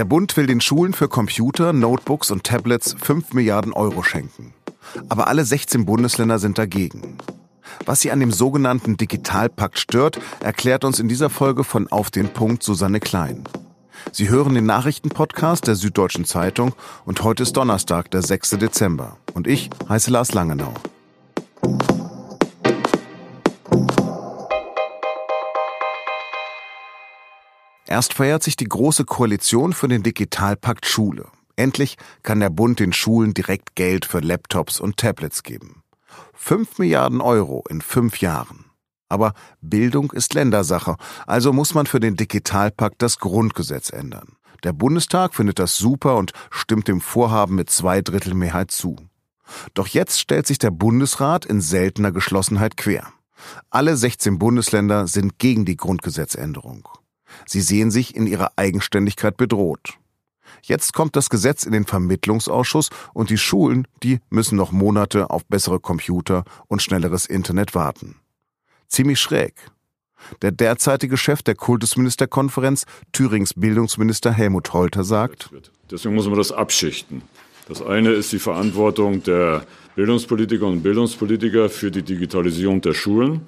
Der Bund will den Schulen für Computer, Notebooks und Tablets 5 Milliarden Euro schenken. Aber alle 16 Bundesländer sind dagegen. Was sie an dem sogenannten Digitalpakt stört, erklärt uns in dieser Folge von Auf den Punkt Susanne Klein. Sie hören den Nachrichtenpodcast der Süddeutschen Zeitung und heute ist Donnerstag, der 6. Dezember. Und ich heiße Lars Langenau. Erst feiert sich die Große Koalition für den Digitalpakt Schule. Endlich kann der Bund den Schulen direkt Geld für Laptops und Tablets geben. Fünf Milliarden Euro in fünf Jahren. Aber Bildung ist Ländersache, also muss man für den Digitalpakt das Grundgesetz ändern. Der Bundestag findet das super und stimmt dem Vorhaben mit zwei Drittel Mehrheit zu. Doch jetzt stellt sich der Bundesrat in seltener Geschlossenheit quer. Alle 16 Bundesländer sind gegen die Grundgesetzänderung. Sie sehen sich in ihrer Eigenständigkeit bedroht. Jetzt kommt das Gesetz in den Vermittlungsausschuss und die Schulen, die müssen noch Monate auf bessere Computer und schnelleres Internet warten. Ziemlich schräg. Der derzeitige Chef der Kultusministerkonferenz, Thürings Bildungsminister Helmut Holter, sagt, Deswegen muss man das abschichten. Das eine ist die Verantwortung der Bildungspolitikerinnen und Bildungspolitiker für die Digitalisierung der Schulen.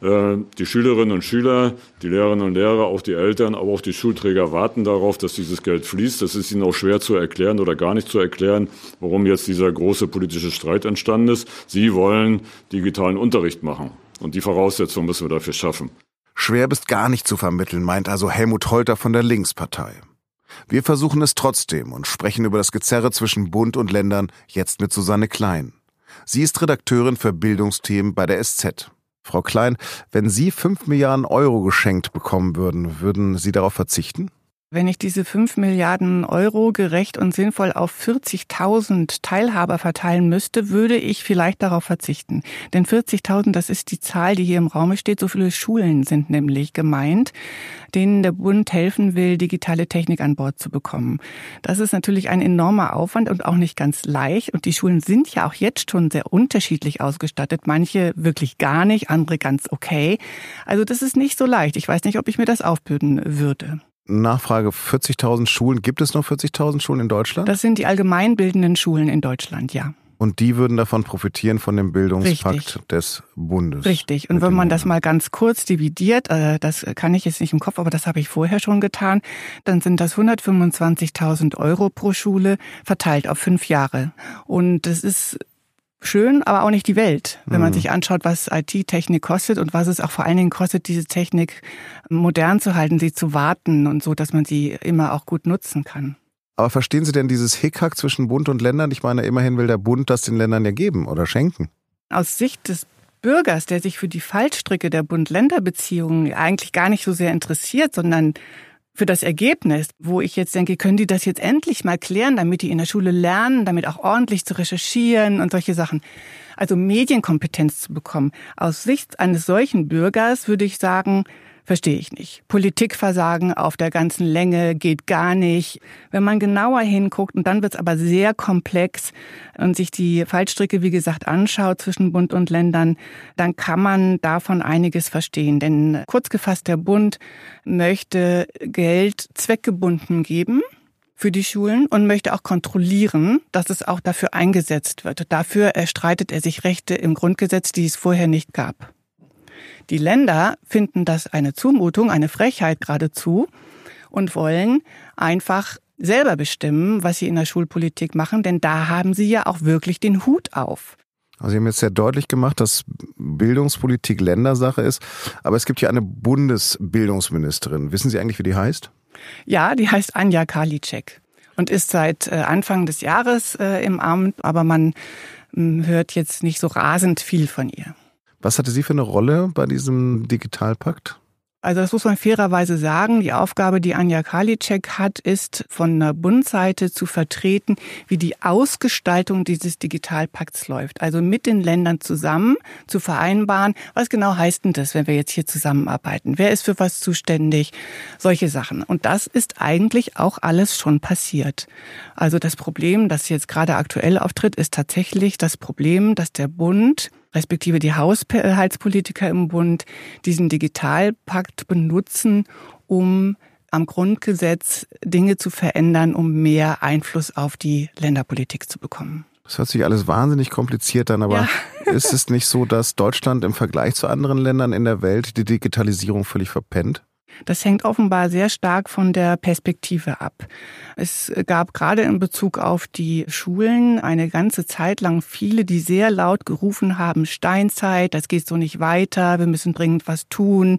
Äh, die Schülerinnen und Schüler, die Lehrerinnen und Lehrer, auch die Eltern, aber auch die Schulträger warten darauf, dass dieses Geld fließt. Das ist ihnen auch schwer zu erklären oder gar nicht zu erklären, warum jetzt dieser große politische Streit entstanden ist. Sie wollen digitalen Unterricht machen. Und die Voraussetzungen müssen wir dafür schaffen. Schwer bis gar nicht zu vermitteln, meint also Helmut Holter von der Linkspartei. Wir versuchen es trotzdem und sprechen über das Gezerre zwischen Bund und Ländern jetzt mit Susanne Klein. Sie ist Redakteurin für Bildungsthemen bei der SZ. Frau Klein, wenn Sie fünf Milliarden Euro geschenkt bekommen würden, würden Sie darauf verzichten? Wenn ich diese 5 Milliarden Euro gerecht und sinnvoll auf 40.000 Teilhaber verteilen müsste, würde ich vielleicht darauf verzichten. Denn 40.000, das ist die Zahl, die hier im Raume steht. So viele Schulen sind nämlich gemeint, denen der Bund helfen will, digitale Technik an Bord zu bekommen. Das ist natürlich ein enormer Aufwand und auch nicht ganz leicht. Und die Schulen sind ja auch jetzt schon sehr unterschiedlich ausgestattet. Manche wirklich gar nicht, andere ganz okay. Also das ist nicht so leicht. Ich weiß nicht, ob ich mir das aufbürden würde. Nachfrage, 40.000 Schulen, gibt es noch 40.000 Schulen in Deutschland? Das sind die allgemeinbildenden Schulen in Deutschland, ja. Und die würden davon profitieren von dem Bildungspakt Richtig. des Bundes. Richtig. Und wenn man das mal ganz kurz dividiert, äh, das kann ich jetzt nicht im Kopf, aber das habe ich vorher schon getan, dann sind das 125.000 Euro pro Schule verteilt auf fünf Jahre. Und das ist schön, aber auch nicht die Welt, wenn man mhm. sich anschaut, was IT-Technik kostet und was es auch vor allen Dingen kostet, diese Technik modern zu halten, sie zu warten und so, dass man sie immer auch gut nutzen kann. Aber verstehen Sie denn dieses Hickhack zwischen Bund und Ländern? Ich meine, immerhin will der Bund das den Ländern ja geben oder schenken. Aus Sicht des Bürgers, der sich für die Fallstricke der Bund-Länder-Beziehungen eigentlich gar nicht so sehr interessiert, sondern für das Ergebnis, wo ich jetzt denke, können die das jetzt endlich mal klären, damit die in der Schule lernen, damit auch ordentlich zu recherchieren und solche Sachen. Also Medienkompetenz zu bekommen. Aus Sicht eines solchen Bürgers würde ich sagen, Verstehe ich nicht. Politikversagen auf der ganzen Länge geht gar nicht. Wenn man genauer hinguckt, und dann wird es aber sehr komplex und sich die Fallstricke, wie gesagt, anschaut zwischen Bund und Ländern, dann kann man davon einiges verstehen. Denn kurz gefasst, der Bund möchte Geld zweckgebunden geben für die Schulen und möchte auch kontrollieren, dass es auch dafür eingesetzt wird. Dafür erstreitet er sich Rechte im Grundgesetz, die es vorher nicht gab. Die Länder finden das eine Zumutung, eine Frechheit geradezu und wollen einfach selber bestimmen, was sie in der Schulpolitik machen, denn da haben sie ja auch wirklich den Hut auf. Also Sie haben jetzt sehr deutlich gemacht, dass Bildungspolitik Ländersache ist, aber es gibt hier eine Bundesbildungsministerin. Wissen Sie eigentlich, wie die heißt? Ja, die heißt Anja Karliczek und ist seit äh, Anfang des Jahres äh, im Amt, aber man hm, hört jetzt nicht so rasend viel von ihr. Was hatte sie für eine Rolle bei diesem Digitalpakt? Also das muss man fairerweise sagen. Die Aufgabe, die Anja Karliczek hat, ist von der Bundseite zu vertreten, wie die Ausgestaltung dieses Digitalpakts läuft. Also mit den Ländern zusammen zu vereinbaren, was genau heißt denn das, wenn wir jetzt hier zusammenarbeiten? Wer ist für was zuständig? Solche Sachen. Und das ist eigentlich auch alles schon passiert. Also das Problem, das jetzt gerade aktuell auftritt, ist tatsächlich das Problem, dass der Bund respektive die Haushaltspolitiker im Bund diesen Digitalpakt benutzen, um am Grundgesetz Dinge zu verändern, um mehr Einfluss auf die Länderpolitik zu bekommen. Das hört sich alles wahnsinnig kompliziert an, aber ja. ist es nicht so, dass Deutschland im Vergleich zu anderen Ländern in der Welt die Digitalisierung völlig verpennt? Das hängt offenbar sehr stark von der Perspektive ab. Es gab gerade in Bezug auf die Schulen eine ganze Zeit lang viele, die sehr laut gerufen haben, Steinzeit, das geht so nicht weiter, wir müssen dringend was tun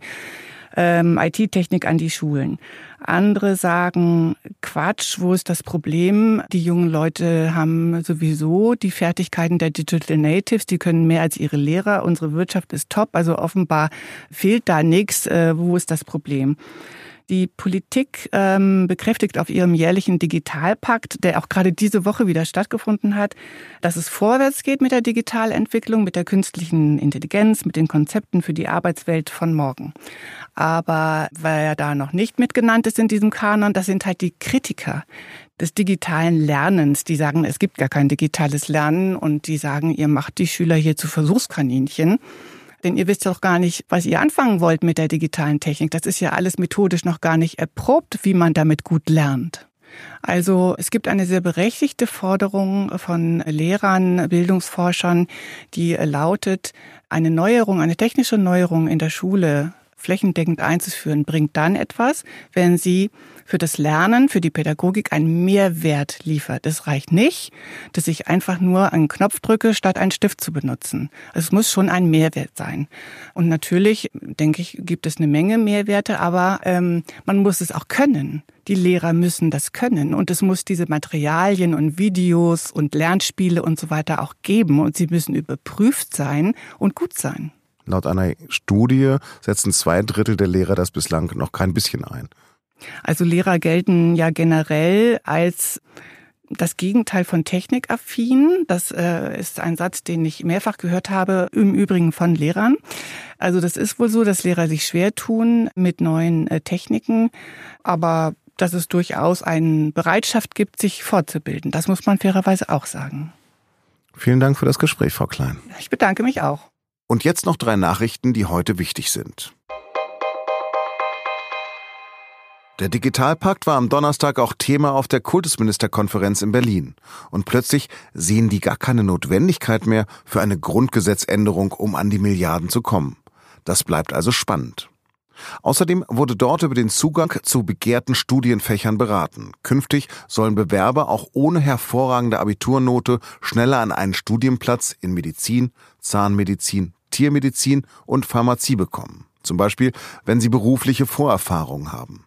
ähm, IT-Technik an die Schulen. Andere sagen, Quatsch, wo ist das Problem? Die jungen Leute haben sowieso die Fertigkeiten der Digital Natives, die können mehr als ihre Lehrer. Unsere Wirtschaft ist top, also offenbar fehlt da nichts. Äh, wo ist das Problem? Die Politik ähm, bekräftigt auf ihrem jährlichen Digitalpakt, der auch gerade diese Woche wieder stattgefunden hat, dass es vorwärts geht mit der Digitalentwicklung, mit der künstlichen Intelligenz, mit den Konzepten für die Arbeitswelt von morgen. Aber wer da noch nicht mitgenannt ist in diesem Kanon, das sind halt die Kritiker des digitalen Lernens. Die sagen, es gibt gar kein digitales Lernen und die sagen, ihr macht die Schüler hier zu Versuchskaninchen. Denn ihr wisst doch gar nicht, was ihr anfangen wollt mit der digitalen Technik. Das ist ja alles methodisch noch gar nicht erprobt, wie man damit gut lernt. Also es gibt eine sehr berechtigte Forderung von Lehrern, Bildungsforschern, die lautet, eine Neuerung, eine technische Neuerung in der Schule flächendeckend einzuführen, bringt dann etwas, wenn sie für das Lernen, für die Pädagogik einen Mehrwert liefert. Es reicht nicht, dass ich einfach nur einen Knopf drücke, statt einen Stift zu benutzen. Also es muss schon ein Mehrwert sein. Und natürlich, denke ich, gibt es eine Menge Mehrwerte, aber ähm, man muss es auch können. Die Lehrer müssen das können und es muss diese Materialien und Videos und Lernspiele und so weiter auch geben und sie müssen überprüft sein und gut sein. Laut einer Studie setzen zwei Drittel der Lehrer das bislang noch kein bisschen ein. Also Lehrer gelten ja generell als das Gegenteil von technikaffin. Das äh, ist ein Satz, den ich mehrfach gehört habe, im Übrigen von Lehrern. Also das ist wohl so, dass Lehrer sich schwer tun mit neuen äh, Techniken, aber dass es durchaus eine Bereitschaft gibt, sich fortzubilden. Das muss man fairerweise auch sagen. Vielen Dank für das Gespräch, Frau Klein. Ich bedanke mich auch. Und jetzt noch drei Nachrichten, die heute wichtig sind. Der Digitalpakt war am Donnerstag auch Thema auf der Kultusministerkonferenz in Berlin. Und plötzlich sehen die gar keine Notwendigkeit mehr für eine Grundgesetzänderung, um an die Milliarden zu kommen. Das bleibt also spannend. Außerdem wurde dort über den Zugang zu begehrten Studienfächern beraten. Künftig sollen Bewerber auch ohne hervorragende Abiturnote schneller an einen Studienplatz in Medizin, Zahnmedizin, Tiermedizin und Pharmazie bekommen. Zum Beispiel, wenn sie berufliche Vorerfahrungen haben.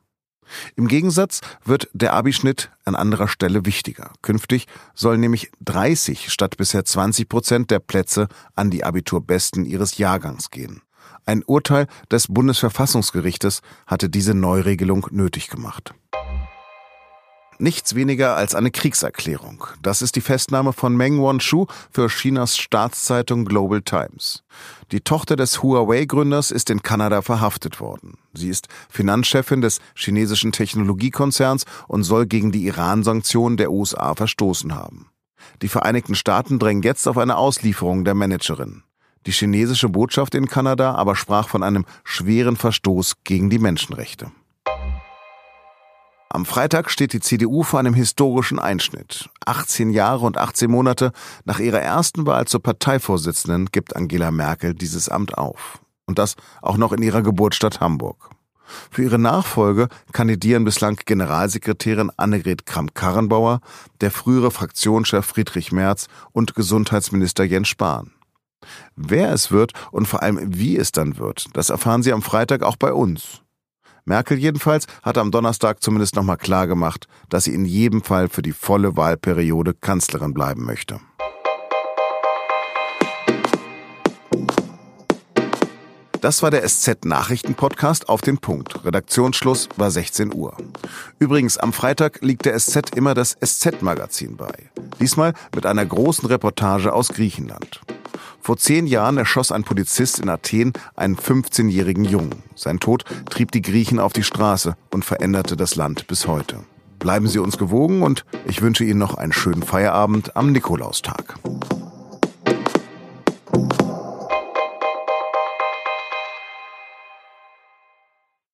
Im Gegensatz wird der Abischnitt an anderer Stelle wichtiger. Künftig sollen nämlich 30 statt bisher 20 Prozent der Plätze an die Abiturbesten ihres Jahrgangs gehen. Ein Urteil des Bundesverfassungsgerichtes hatte diese Neuregelung nötig gemacht nichts weniger als eine Kriegserklärung. Das ist die Festnahme von Meng Wanzhou für Chinas Staatszeitung Global Times. Die Tochter des Huawei-Gründers ist in Kanada verhaftet worden. Sie ist Finanzchefin des chinesischen Technologiekonzerns und soll gegen die Iran-Sanktionen der USA verstoßen haben. Die Vereinigten Staaten drängen jetzt auf eine Auslieferung der Managerin. Die chinesische Botschaft in Kanada aber sprach von einem schweren Verstoß gegen die Menschenrechte. Am Freitag steht die CDU vor einem historischen Einschnitt. 18 Jahre und 18 Monate nach ihrer ersten Wahl zur Parteivorsitzenden gibt Angela Merkel dieses Amt auf. Und das auch noch in ihrer Geburtsstadt Hamburg. Für ihre Nachfolge kandidieren bislang Generalsekretärin Annegret Kramp-Karrenbauer, der frühere Fraktionschef Friedrich Merz und Gesundheitsminister Jens Spahn. Wer es wird und vor allem wie es dann wird, das erfahren Sie am Freitag auch bei uns. Merkel jedenfalls hat am Donnerstag zumindest nochmal klar gemacht, dass sie in jedem Fall für die volle Wahlperiode Kanzlerin bleiben möchte. Das war der SZ-Nachrichten-Podcast auf den Punkt. Redaktionsschluss war 16 Uhr. Übrigens, am Freitag liegt der SZ immer das SZ-Magazin bei. Diesmal mit einer großen Reportage aus Griechenland. Vor zehn Jahren erschoss ein Polizist in Athen einen 15-jährigen Jungen. Sein Tod trieb die Griechen auf die Straße und veränderte das Land bis heute. Bleiben Sie uns gewogen und ich wünsche Ihnen noch einen schönen Feierabend am Nikolaustag.